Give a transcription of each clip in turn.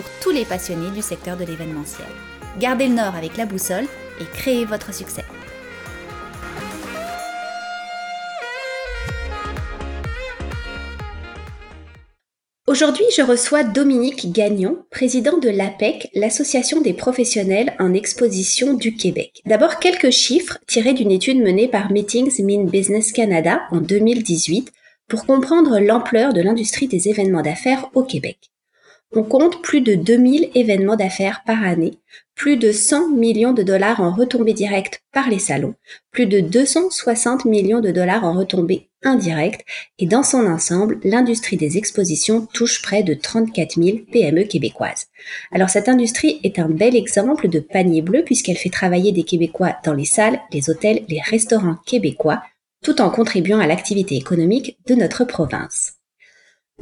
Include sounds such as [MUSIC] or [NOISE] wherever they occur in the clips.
pour tous les passionnés du secteur de l'événementiel. Gardez le nord avec la boussole et créez votre succès. Aujourd'hui, je reçois Dominique Gagnon, président de l'APEC, l'Association des professionnels en exposition du Québec. D'abord, quelques chiffres tirés d'une étude menée par Meetings Mean Business Canada en 2018 pour comprendre l'ampleur de l'industrie des événements d'affaires au Québec. On compte plus de 2000 événements d'affaires par année, plus de 100 millions de dollars en retombées directes par les salons, plus de 260 millions de dollars en retombées indirectes, et dans son ensemble, l'industrie des expositions touche près de 34 000 PME québécoises. Alors cette industrie est un bel exemple de panier bleu puisqu'elle fait travailler des Québécois dans les salles, les hôtels, les restaurants québécois, tout en contribuant à l'activité économique de notre province.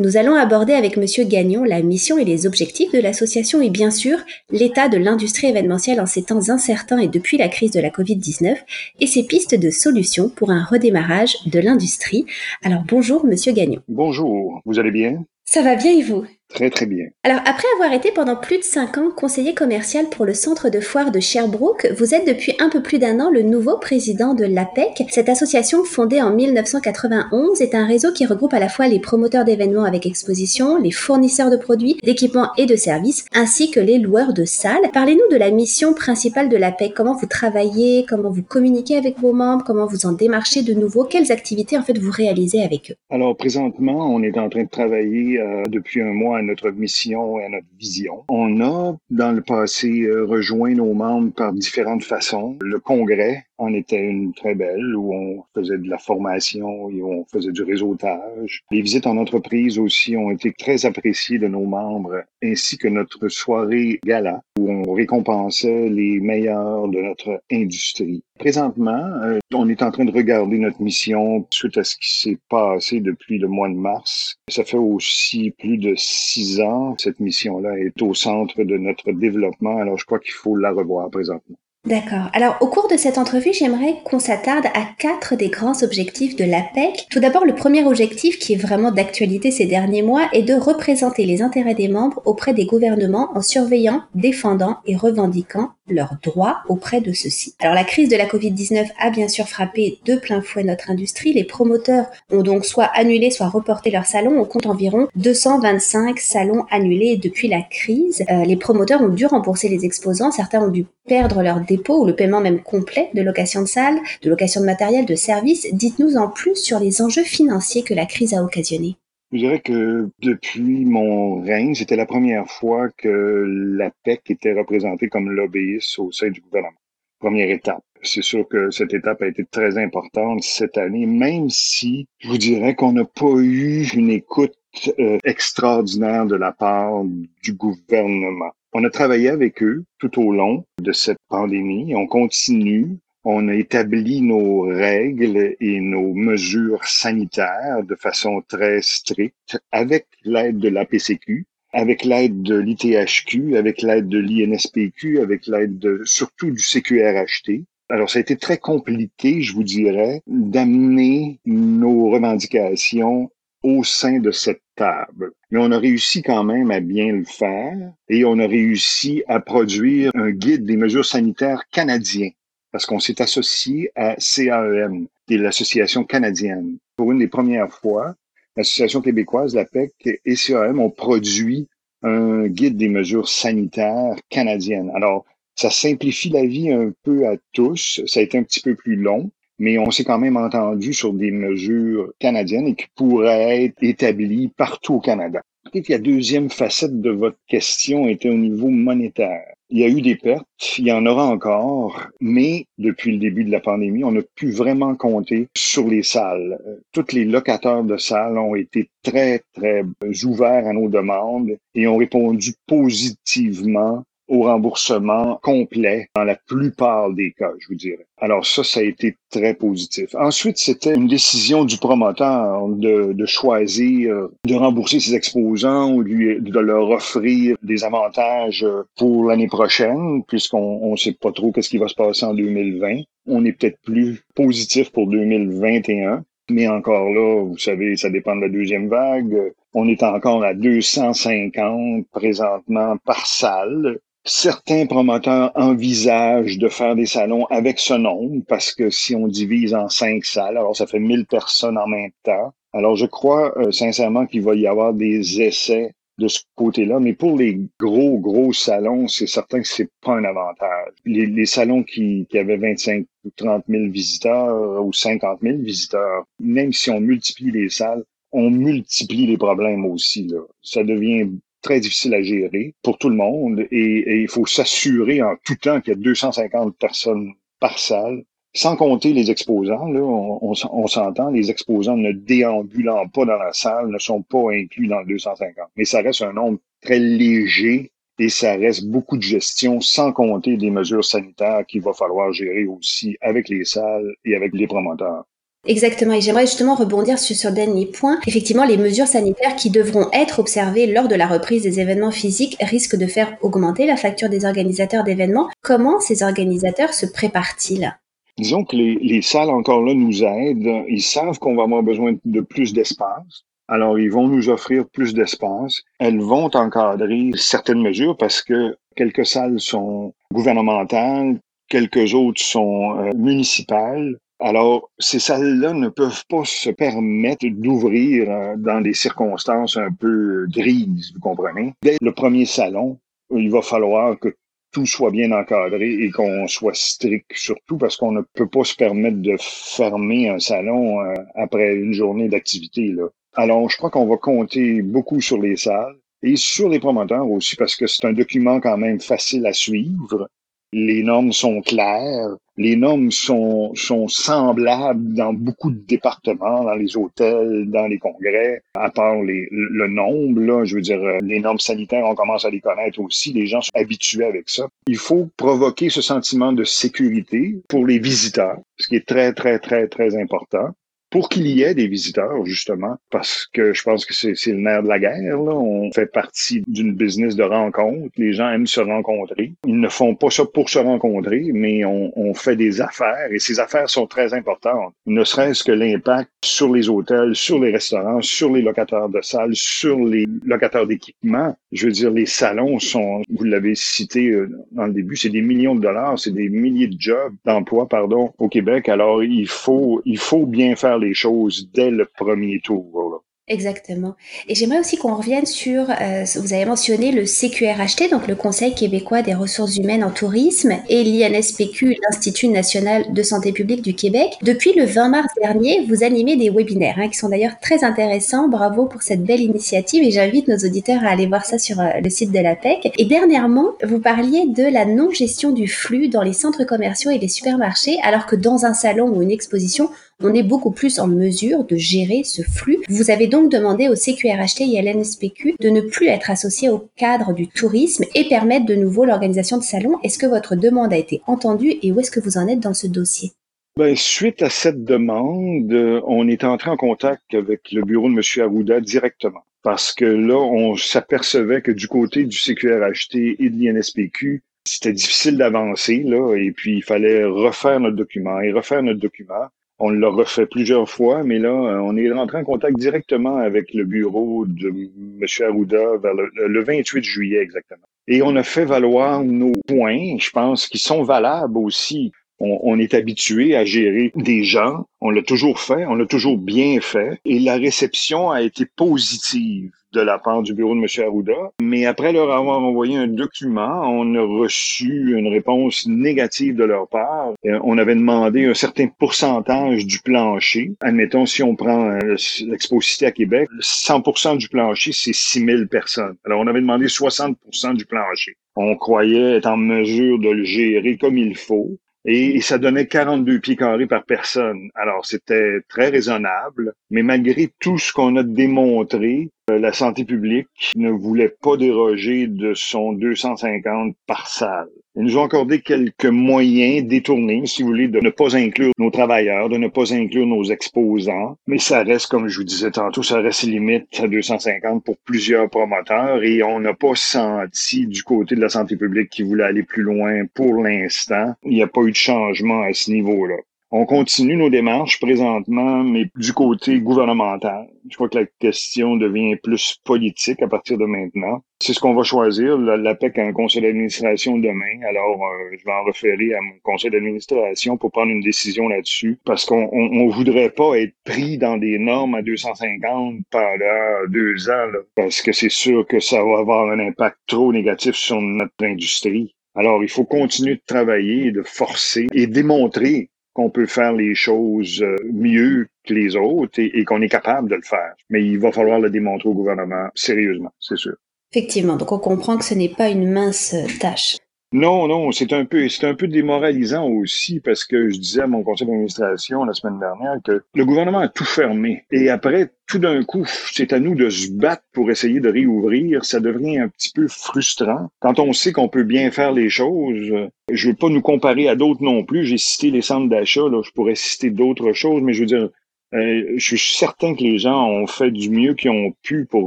Nous allons aborder avec Monsieur Gagnon la mission et les objectifs de l'association et bien sûr l'état de l'industrie événementielle en ces temps incertains et depuis la crise de la Covid-19 et ses pistes de solutions pour un redémarrage de l'industrie. Alors bonjour Monsieur Gagnon. Bonjour, vous allez bien? Ça va bien et vous? Très très bien. Alors après avoir été pendant plus de 5 ans conseiller commercial pour le centre de foire de Sherbrooke, vous êtes depuis un peu plus d'un an le nouveau président de l'APEC. Cette association fondée en 1991 est un réseau qui regroupe à la fois les promoteurs d'événements avec exposition, les fournisseurs de produits, d'équipements et de services, ainsi que les loueurs de salles. Parlez-nous de la mission principale de l'APEC, comment vous travaillez, comment vous communiquez avec vos membres, comment vous en démarchez de nouveau, quelles activités en fait vous réalisez avec eux? Alors présentement, on est en train de travailler euh, depuis un mois à notre mission et à notre vision. On a, dans le passé, euh, rejoint nos membres par différentes façons. Le congrès en était une très belle où on faisait de la formation et on faisait du réseautage. Les visites en entreprise aussi ont été très appréciées de nos membres, ainsi que notre soirée gala où on récompensait les meilleurs de notre industrie. Présentement, euh, on est en train de regarder notre mission suite à ce qui s'est passé depuis le mois de mars. Ça fait aussi plus de six ans. Cette mission-là est au centre de notre développement, alors je crois qu'il faut la revoir présentement. D'accord. Alors, au cours de cette entrevue, j'aimerais qu'on s'attarde à quatre des grands objectifs de l'APEC. Tout d'abord, le premier objectif, qui est vraiment d'actualité ces derniers mois, est de représenter les intérêts des membres auprès des gouvernements en surveillant, défendant et revendiquant leurs droits auprès de ceux-ci. Alors la crise de la Covid-19 a bien sûr frappé de plein fouet notre industrie. Les promoteurs ont donc soit annulé, soit reporté leurs salons. On compte environ 225 salons annulés depuis la crise. Euh, les promoteurs ont dû rembourser les exposants. Certains ont dû perdre leur dépôt ou le paiement même complet de location de salles, de location de matériel, de services. Dites-nous en plus sur les enjeux financiers que la crise a occasionnés. Je dirais que depuis mon règne, c'était la première fois que la PEC était représentée comme lobbyiste au sein du gouvernement. Première étape. C'est sûr que cette étape a été très importante cette année, même si je vous dirais qu'on n'a pas eu une écoute euh, extraordinaire de la part du gouvernement. On a travaillé avec eux tout au long de cette pandémie on continue on a établi nos règles et nos mesures sanitaires de façon très stricte avec l'aide de l'APCQ, avec l'aide de l'ITHQ, avec l'aide de l'INSPQ, avec l'aide de, surtout du CQRHT. Alors, ça a été très compliqué, je vous dirais, d'amener nos revendications au sein de cette table. Mais on a réussi quand même à bien le faire et on a réussi à produire un guide des mesures sanitaires canadiens parce qu'on s'est associé à CAEM, qui est l'association canadienne. Pour une des premières fois, l'Association québécoise, la PEC et CAEM ont produit un guide des mesures sanitaires canadiennes. Alors, ça simplifie la vie un peu à tous. Ça a été un petit peu plus long, mais on s'est quand même entendu sur des mesures canadiennes et qui pourraient être établies partout au Canada. Peut-être la deuxième facette de votre question était au niveau monétaire. Il y a eu des pertes, il y en aura encore, mais depuis le début de la pandémie, on a pu vraiment compter sur les salles. Tous les locataires de salles ont été très, très ouverts à nos demandes et ont répondu positivement au remboursement complet dans la plupart des cas, je vous dirais. Alors ça, ça a été très positif. Ensuite, c'était une décision du promoteur de, de, choisir de rembourser ses exposants ou de leur offrir des avantages pour l'année prochaine, puisqu'on ne sait pas trop qu'est-ce qui va se passer en 2020. On est peut-être plus positif pour 2021. Mais encore là, vous savez, ça dépend de la deuxième vague. On est encore à 250 présentement par salle. Certains promoteurs envisagent de faire des salons avec ce nombre parce que si on divise en cinq salles, alors ça fait 1000 personnes en même temps. Alors je crois euh, sincèrement qu'il va y avoir des essais de ce côté-là. Mais pour les gros, gros salons, c'est certain que c'est pas un avantage. Les, salons qui, qui avaient 25 ou 30 000 visiteurs ou 50 000 visiteurs, même si on multiplie les salles, on multiplie les problèmes aussi. Là. Ça devient très difficile à gérer pour tout le monde et, il faut s'assurer en tout temps qu'il y a 250 personnes par salle. Sans compter les exposants, là, on, s'entend, les exposants ne déambulant pas dans la salle ne sont pas inclus dans le 250. Mais ça reste un nombre très léger et ça reste beaucoup de gestion, sans compter des mesures sanitaires qu'il va falloir gérer aussi avec les salles et avec les promoteurs. Exactement, et j'aimerais justement rebondir sur ce dernier point. Effectivement, les mesures sanitaires qui devront être observées lors de la reprise des événements physiques risquent de faire augmenter la facture des organisateurs d'événements. Comment ces organisateurs se préparent-ils? Disons que les, les, salles encore là nous aident. Ils savent qu'on va avoir besoin de plus d'espace. Alors, ils vont nous offrir plus d'espace. Elles vont encadrer certaines mesures parce que quelques salles sont gouvernementales, quelques autres sont euh, municipales. Alors, ces salles-là ne peuvent pas se permettre d'ouvrir euh, dans des circonstances un peu grises, vous comprenez? Dès le premier salon, il va falloir que tout soit bien encadré et qu'on soit strict, surtout parce qu'on ne peut pas se permettre de fermer un salon euh, après une journée d'activité. Alors, je crois qu'on va compter beaucoup sur les salles et sur les promoteurs aussi parce que c'est un document quand même facile à suivre. Les normes sont claires, les normes sont, sont semblables dans beaucoup de départements, dans les hôtels, dans les congrès, à part les, le nombre, là, je veux dire, les normes sanitaires, on commence à les connaître aussi, les gens sont habitués avec ça. Il faut provoquer ce sentiment de sécurité pour les visiteurs, ce qui est très, très, très, très important pour qu'il y ait des visiteurs, justement, parce que je pense que c'est le nerf de la guerre. Là. On fait partie d'une business de rencontre. Les gens aiment se rencontrer. Ils ne font pas ça pour se rencontrer, mais on, on fait des affaires et ces affaires sont très importantes. Ne serait-ce que l'impact sur les hôtels, sur les restaurants, sur les locataires de salles, sur les locataires d'équipements. Je veux dire, les salons sont, vous l'avez cité euh, dans le début, c'est des millions de dollars, c'est des milliers de jobs, d'emplois, pardon, au Québec. Alors, il faut, il faut bien faire les choses dès le premier tour. Exactement. Et j'aimerais aussi qu'on revienne sur, euh, vous avez mentionné le CQRHT, donc le Conseil québécois des ressources humaines en tourisme, et l'INSPQ, l'Institut national de santé publique du Québec. Depuis le 20 mars dernier, vous animez des webinaires, hein, qui sont d'ailleurs très intéressants. Bravo pour cette belle initiative, et j'invite nos auditeurs à aller voir ça sur euh, le site de l'APEC. Et dernièrement, vous parliez de la non-gestion du flux dans les centres commerciaux et les supermarchés, alors que dans un salon ou une exposition, on est beaucoup plus en mesure de gérer ce flux. Vous avez donc demandé au CQRHT et à l'NSPQ de ne plus être associés au cadre du tourisme et permettre de nouveau l'organisation de salons. Est-ce que votre demande a été entendue et où est-ce que vous en êtes dans ce dossier? Ben, suite à cette demande, on est entré en contact avec le bureau de M. Arruda directement. Parce que là, on s'apercevait que du côté du CQRHT et de l'INSPQ, c'était difficile d'avancer, là, et puis il fallait refaire notre document et refaire notre document. On l'a refait plusieurs fois, mais là, euh, on est rentré en contact directement avec le bureau de M. Arruda vers le, 28 juillet exactement. Et on a fait valoir nos points, je pense, qui sont valables aussi. On, on est habitué à gérer des gens, on l'a toujours fait, on l'a toujours bien fait, et la réception a été positive de la part du bureau de M. Arruda. Mais après leur avoir envoyé un document, on a reçu une réponse négative de leur part. Euh, on avait demandé un certain pourcentage du plancher. Admettons, si on prend euh, l'Expo-Cité à Québec, 100% du plancher, c'est 6 000 personnes. Alors, on avait demandé 60 du plancher. On croyait être en mesure de le gérer comme il faut. Et, ça donnait 42 pieds carrés par personne. Alors, c'était très raisonnable, mais malgré tout ce qu'on a démontré, la santé publique ne voulait pas déroger de son 250 par salle. Ils nous ont accordé quelques moyens détournés, si vous voulez, de ne pas inclure nos travailleurs, de ne pas inclure nos exposants. Mais ça reste, comme je vous disais tantôt, ça reste limite à 250 pour plusieurs promoteurs et on n'a pas senti du côté de la santé publique qui voulait aller plus loin pour l'instant. Il n'y a pas eu de changement à ce niveau-là. On continue nos démarches présentement, mais du côté gouvernemental. Je crois que la question devient plus politique à partir de maintenant. C'est ce qu'on va choisir. L'APEC a un conseil d'administration demain, alors euh, je vais en référer à mon conseil d'administration pour prendre une décision là-dessus, parce qu'on on, voudrait pas être pris dans des normes à 250 pendant deux ans, parce que c'est sûr que ça va avoir un impact trop négatif sur notre industrie. Alors, il faut continuer de travailler, de forcer et démontrer qu'on peut faire les choses euh, mieux que les autres et, qu'on est capable de le faire. Mais il va falloir le démontrer au gouvernement sérieusement, c'est sûr. Effectivement, donc on comprend que ce n'est pas une mince tâche. Non, non, c'est un peu, c'est un peu démoralisant aussi parce que je disais à mon conseil d'administration la semaine dernière que le gouvernement a tout fermé et après, tout d'un coup, c'est à nous de se battre pour essayer de réouvrir. Ça devient un petit peu frustrant quand on sait qu'on peut bien faire les choses. Je veux pas nous comparer à d'autres non plus. J'ai cité les centres d'achat, là, je pourrais citer d'autres choses, mais je veux dire, euh, je suis certain que les gens ont fait du mieux qu'ils ont pu pour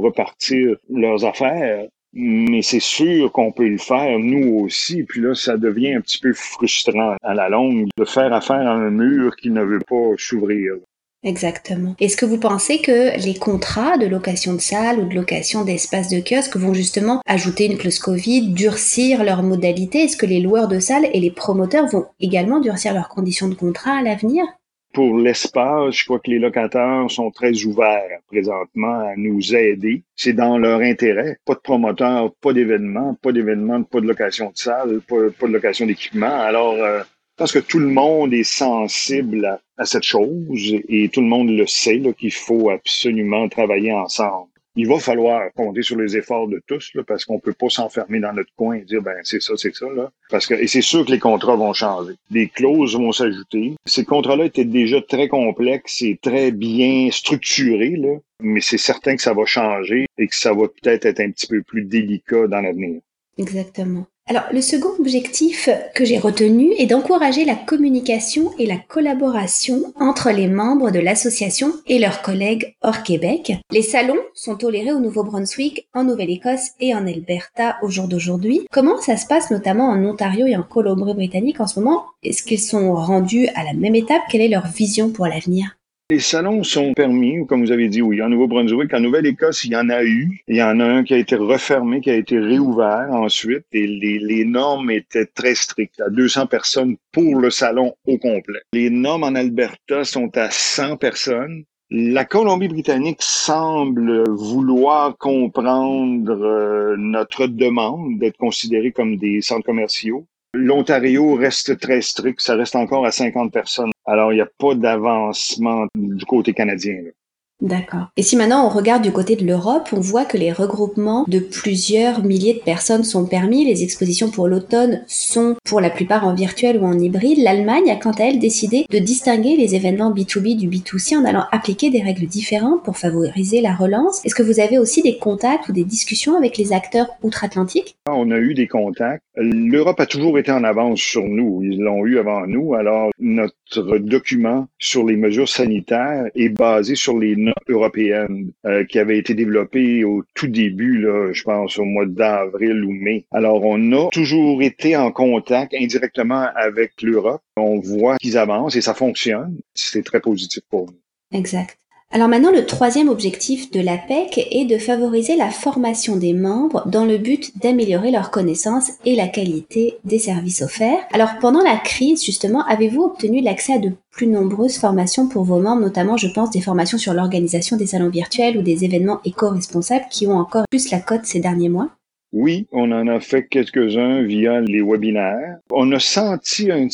repartir leurs affaires mais c'est sûr qu'on peut le faire, nous aussi. Puis là, ça devient un petit peu frustrant à la longue de faire affaire à un mur qui ne veut pas s'ouvrir. Exactement. Est-ce que vous pensez que les contrats de location de salle ou de location d'espace de kiosque vont justement ajouter une clause Covid, durcir leurs modalités Est-ce que les loueurs de salles et les promoteurs vont également durcir leurs conditions de contrat à l'avenir? Pour l'espace, je crois que les locataires sont très ouverts présentement à nous aider. C'est dans leur intérêt. Pas de promoteurs, pas d'événements, pas d'événements, pas de location de salle, pas, de location d'équipement. Alors, euh, je pense que tout le monde est sensible à, cette chose et tout le monde le sait qu'il faut absolument travailler ensemble il va falloir compter sur les efforts de tous, là, parce qu'on peut pas s'enfermer dans notre coin et dire ben c'est ça, c'est ça. Là. Parce que, et c'est sûr que les contrats vont changer. Des clauses vont s'ajouter. Ces contrats-là étaient déjà très complexes et très bien structurés, là, mais c'est certain que ça va changer et que ça va peut-être être un petit peu plus délicat dans l'avenir. Exactement. Alors, le second objectif que j'ai retenu est d'encourager la communication et la collaboration entre les membres de l'association et leurs collègues hors Québec. Les salons sont tolérés au Nouveau-Brunswick, en Nouvelle-Écosse et en Alberta au jour d'aujourd'hui. Comment ça se passe notamment en Ontario et en Colombie-Britannique en ce moment? Est-ce qu'ils sont rendus à la même étape? Quelle est leur vision pour l'avenir? Les salons sont permis, comme vous avez dit, oui, en Nouveau-Brunswick. En Nouvelle-Écosse, il y en a eu. Il y en a un qui a été refermé, qui a été réouvert ensuite. Et les, normes étaient très strictes, à 200 personnes pour le salon au complet. Les normes en Alberta sont à 100 personnes. La Colombie-Britannique semble vouloir comprendre euh, notre demande d'être considérés comme des centres commerciaux. L'Ontario reste très strict, ça reste encore à 50 personnes alors, il n'y a pas d'avancement du côté canadien. D'accord. Et si maintenant on regarde du côté de l'Europe, on voit que les regroupements de plusieurs milliers de personnes sont permis, les expositions pour l'automne sont pour la plupart en virtuel ou en hybride. L'Allemagne a quant à elle décidé de distinguer les événements B2B du B2C en allant appliquer des règles différentes pour favoriser la relance. Est-ce que vous avez aussi des contacts ou des discussions avec les acteurs outre-Atlantique? On a eu des contacts. L'Europe a toujours été en avance sur nous. Ils l'ont eu avant nous. Alors, notre document sur les mesures sanitaires est basé sur les normes européennes euh, qui avaient été développées au tout début, là, je pense au mois d'avril ou mai. Alors, on a toujours été en contact indirectement avec l'Europe. On voit qu'ils avancent et ça fonctionne. C'est très positif pour nous. Exact. Alors maintenant, le troisième objectif de l'APEC est de favoriser la formation des membres dans le but d'améliorer leurs connaissances et la qualité des services offerts. Alors pendant la crise, justement, avez-vous obtenu l'accès à de plus nombreuses formations pour vos membres, notamment je pense des formations sur l'organisation des salons virtuels ou des événements éco-responsables qui ont encore plus la cote ces derniers mois? Oui, on en a fait quelques-uns via les webinaires. On a senti une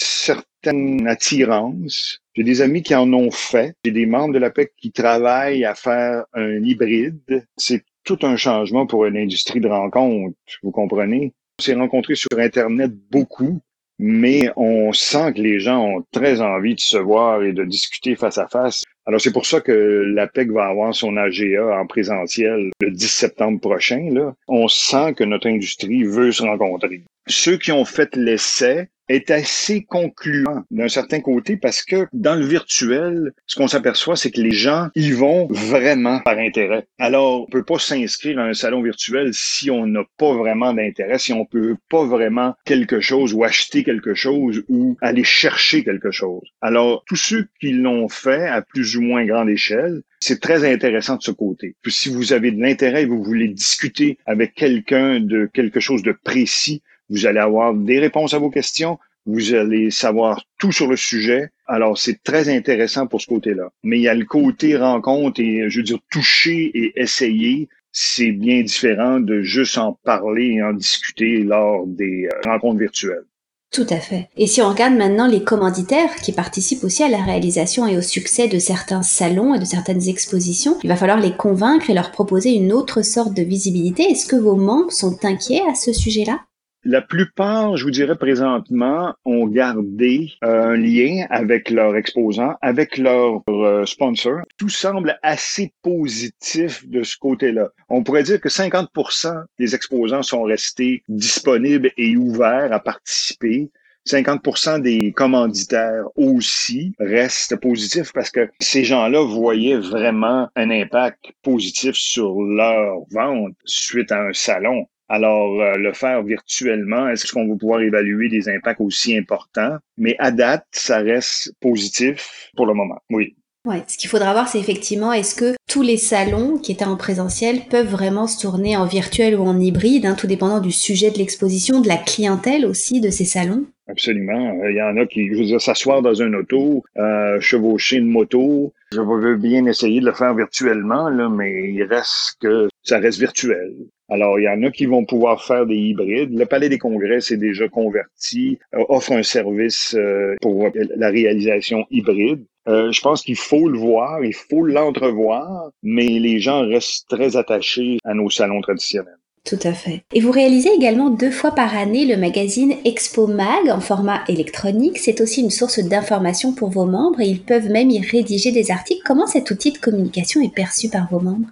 certaine attirance j'ai des amis qui en ont fait. J'ai des membres de l'APEC qui travaillent à faire un hybride. C'est tout un changement pour une industrie de rencontres, vous comprenez? On s'est rencontrés sur Internet beaucoup, mais on sent que les gens ont très envie de se voir et de discuter face à face. Alors, c'est pour ça que l'APEC va avoir son AGA en présentiel le 10 septembre prochain. Là. On sent que notre industrie veut se rencontrer. Ceux qui ont fait l'essai est assez concluant d'un certain côté parce que dans le virtuel, ce qu'on s'aperçoit, c'est que les gens y vont vraiment par intérêt. Alors, on peut pas s'inscrire à un salon virtuel si on n'a pas vraiment d'intérêt, si on peut pas vraiment quelque chose ou acheter quelque chose ou aller chercher quelque chose. Alors, tous ceux qui l'ont fait à plus ou moins grande échelle, c'est très intéressant de ce côté. Puis si vous avez de l'intérêt et vous voulez discuter avec quelqu'un de quelque chose de précis, vous allez avoir des réponses à vos questions, vous allez savoir tout sur le sujet. Alors, c'est très intéressant pour ce côté-là. Mais il y a le côté rencontre et, je veux dire, toucher et essayer. C'est bien différent de juste en parler et en discuter lors des euh, rencontres virtuelles. Tout à fait. Et si on regarde maintenant les commanditaires qui participent aussi à la réalisation et au succès de certains salons et de certaines expositions, il va falloir les convaincre et leur proposer une autre sorte de visibilité. Est-ce que vos membres sont inquiets à ce sujet-là? La plupart, je vous dirais présentement, ont gardé euh, un lien avec leur exposant, avec leur euh, sponsor. Tout semble assez positif de ce côté-là. On pourrait dire que 50% des exposants sont restés disponibles et ouverts à participer. 50% des commanditaires aussi restent positifs parce que ces gens-là voyaient vraiment un impact positif sur leur vente suite à un salon. Alors, euh, le faire virtuellement, est-ce qu'on va pouvoir évaluer des impacts aussi importants? Mais à date, ça reste positif pour le moment, oui. Ouais, ce qu'il faudra voir, c'est effectivement, est-ce que tous les salons qui étaient en présentiel peuvent vraiment se tourner en virtuel ou en hybride, hein, tout dépendant du sujet de l'exposition, de la clientèle aussi de ces salons? Absolument. Il y en a qui, je veux dire, s'asseoir dans un auto, euh, chevaucher une moto. Je veux bien essayer de le faire virtuellement, là, mais il reste que ça reste virtuel. Alors, il y en a qui vont pouvoir faire des hybrides. Le Palais des Congrès s'est déjà converti, euh, offre un service euh, pour la réalisation hybride. Euh, je pense qu'il faut le voir, il faut l'entrevoir, mais les gens restent très attachés à nos salons traditionnels. Tout à fait. Et vous réalisez également deux fois par année le magazine Expo Mag en format électronique. C'est aussi une source d'information pour vos membres et ils peuvent même y rédiger des articles. Comment cet outil de communication est perçu par vos membres?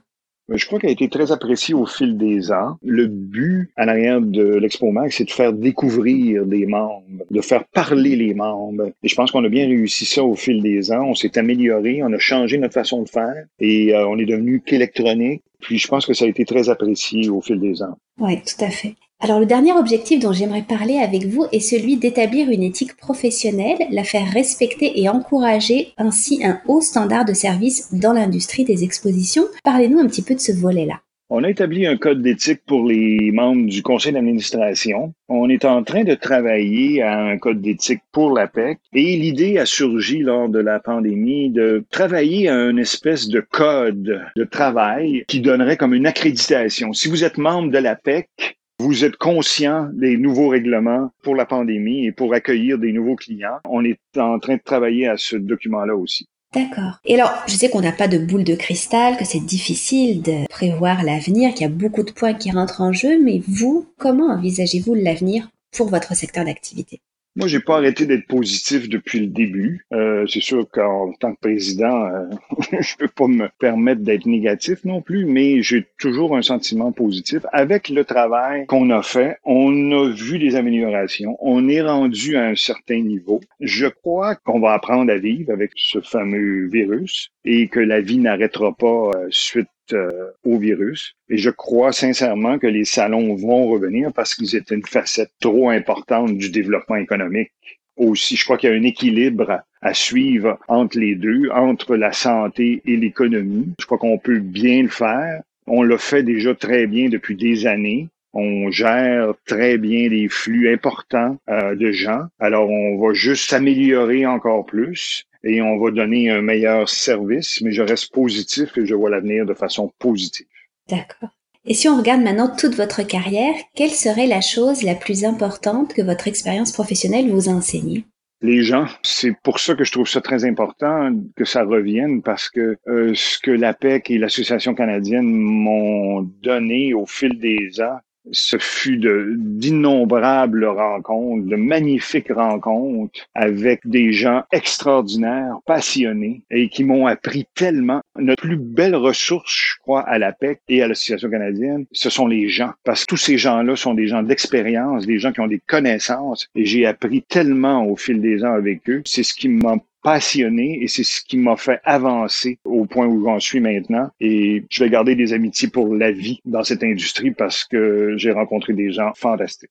Je crois qu'elle a été très appréciée au fil des ans. Le but à l'arrière de l'Expo Mag, c'est de faire découvrir des membres, de faire parler les membres. Et je pense qu'on a bien réussi ça au fil des ans. On s'est amélioré, on a changé notre façon de faire et euh, on est devenu qu'électronique. Puis je pense que ça a été très apprécié au fil des ans. Oui, tout à fait. Alors le dernier objectif dont j'aimerais parler avec vous est celui d'établir une éthique professionnelle, la faire respecter et encourager ainsi un haut standard de service dans l'industrie des expositions. Parlez-nous un petit peu de ce volet-là. On a établi un code d'éthique pour les membres du conseil d'administration. On est en train de travailler à un code d'éthique pour l'APEC et l'idée a surgi lors de la pandémie de travailler à une espèce de code de travail qui donnerait comme une accréditation. Si vous êtes membre de l'APEC, vous êtes conscient des nouveaux règlements pour la pandémie et pour accueillir des nouveaux clients. On est en train de travailler à ce document-là aussi. D'accord. Et alors, je sais qu'on n'a pas de boule de cristal, que c'est difficile de prévoir l'avenir, qu'il y a beaucoup de points qui rentrent en jeu, mais vous, comment envisagez-vous l'avenir pour votre secteur d'activité? Moi, j'ai pas arrêté d'être positif depuis le début. Euh, c'est sûr qu'en tant que président, euh, [LAUGHS] je peux pas me permettre d'être négatif non plus, mais j'ai toujours un sentiment positif. Avec le travail qu'on a fait, on a vu des améliorations. On est rendu à un certain niveau. Je crois qu'on va apprendre à vivre avec ce fameux virus et que la vie n'arrêtera pas euh, suite euh, au virus. Et je crois sincèrement que les salons vont revenir parce qu'ils étaient une facette trop importante du développement économique. Aussi, je crois qu'il y a un équilibre à suivre entre les deux, entre la santé et l'économie. Je crois qu'on peut bien le faire. On le fait déjà très bien depuis des années. On gère très bien des flux importants euh, de gens. Alors, on va juste s'améliorer encore plus et on va donner un meilleur service, mais je reste positif et je vois l'avenir de façon positive. D'accord. Et si on regarde maintenant toute votre carrière, quelle serait la chose la plus importante que votre expérience professionnelle vous a enseignée? les gens. C'est pour ça que je trouve ça très important que ça revienne parce que euh, ce que l'APEC et l'Association canadienne m'ont donné au fil des ans, Ce fut d'innombrables rencontres, de magnifiques rencontres avec des gens extraordinaires, passionnés et qui m'ont appris tellement. Notre plus belle ressource, je crois, à la PEC et à l'Association canadienne, ce sont les gens. Parce que tous ces gens-là sont des gens d'expérience, des gens qui ont des connaissances et j'ai appris tellement au fil des ans avec eux. C'est ce qui m'a passionné et c'est ce qui m'a fait avancer au point où j'en suis maintenant. Et je vais garder des amitiés pour la vie dans cette industrie parce que j'ai rencontré des gens fantastiques.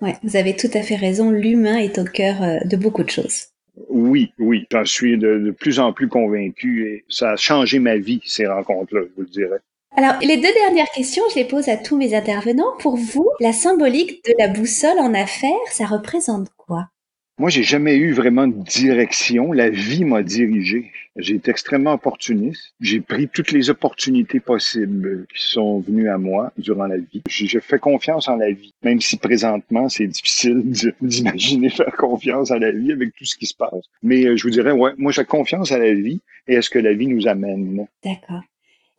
Ouais, vous avez tout à fait raison. L'humain est au cœur euh, de beaucoup de choses. Oui, oui, j'en suis de, de, plus en plus convaincu et ça a changé ma vie, ces rencontres-là, je vous le dirais. Alors, les deux dernières questions, je les pose à tous mes intervenants. Pour vous, la symbolique de la boussole en affaires, ça représente quoi? Moi, j'ai jamais eu vraiment de direction. La vie m'a dirigé. J'ai été extrêmement opportuniste. J'ai pris toutes les opportunités possibles qui sont venues à moi durant la vie. J'ai fait confiance en la vie, même si présentement, c'est difficile [LAUGHS] d'imaginer faire confiance à la vie avec tout ce qui se passe. Mais euh, je vous dirais, ouais, moi, j'ai confiance à la vie et à ce que la vie nous amène. D'accord.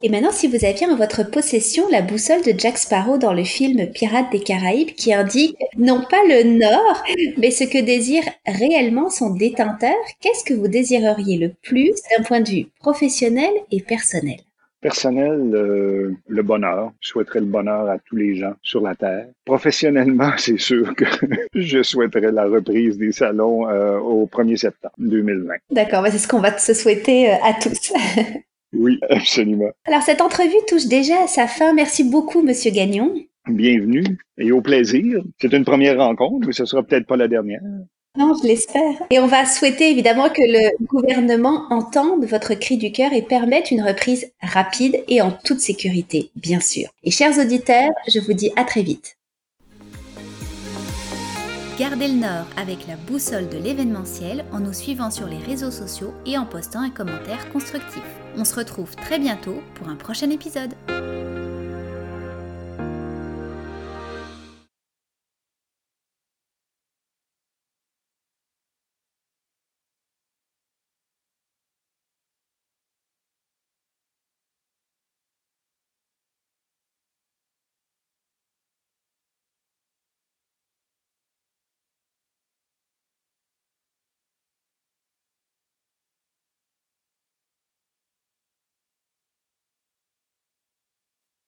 Et maintenant, si vous aviez en votre possession la boussole de Jack Sparrow dans le film Pirates des Caraïbes qui indique non pas le nord, mais ce que désire réellement son détenteur, qu'est-ce que vous désireriez le plus d'un point de vue professionnel et personnel? Personnel, euh, le bonheur. Je souhaiterais le bonheur à tous les gens sur la Terre. Professionnellement, [LAUGHS] c'est sûr que [LAUGHS] je souhaiterais la reprise des salons euh, au 1er septembre 2020. D'accord, c'est ce qu'on va se souhaiter euh, à tous. [LAUGHS] Oui, [LAUGHS] absolument. Alors, cette entrevue touche déjà à sa fin. Merci beaucoup, Monsieur Gagnon. Bienvenue et au plaisir. C'est une première rencontre, mais ce sera peut-être pas la dernière. Non, je l'espère. Et on va souhaiter évidemment que le gouvernement entende votre cri du cœur et permette une reprise rapide et en toute sécurité, bien sûr. Et chers auditeurs, je vous dis à très vite. Gardez le Nord avec la boussole de l'événementiel en nous suivant sur les réseaux sociaux et en postant un commentaire constructif. On se retrouve très bientôt pour un prochain épisode.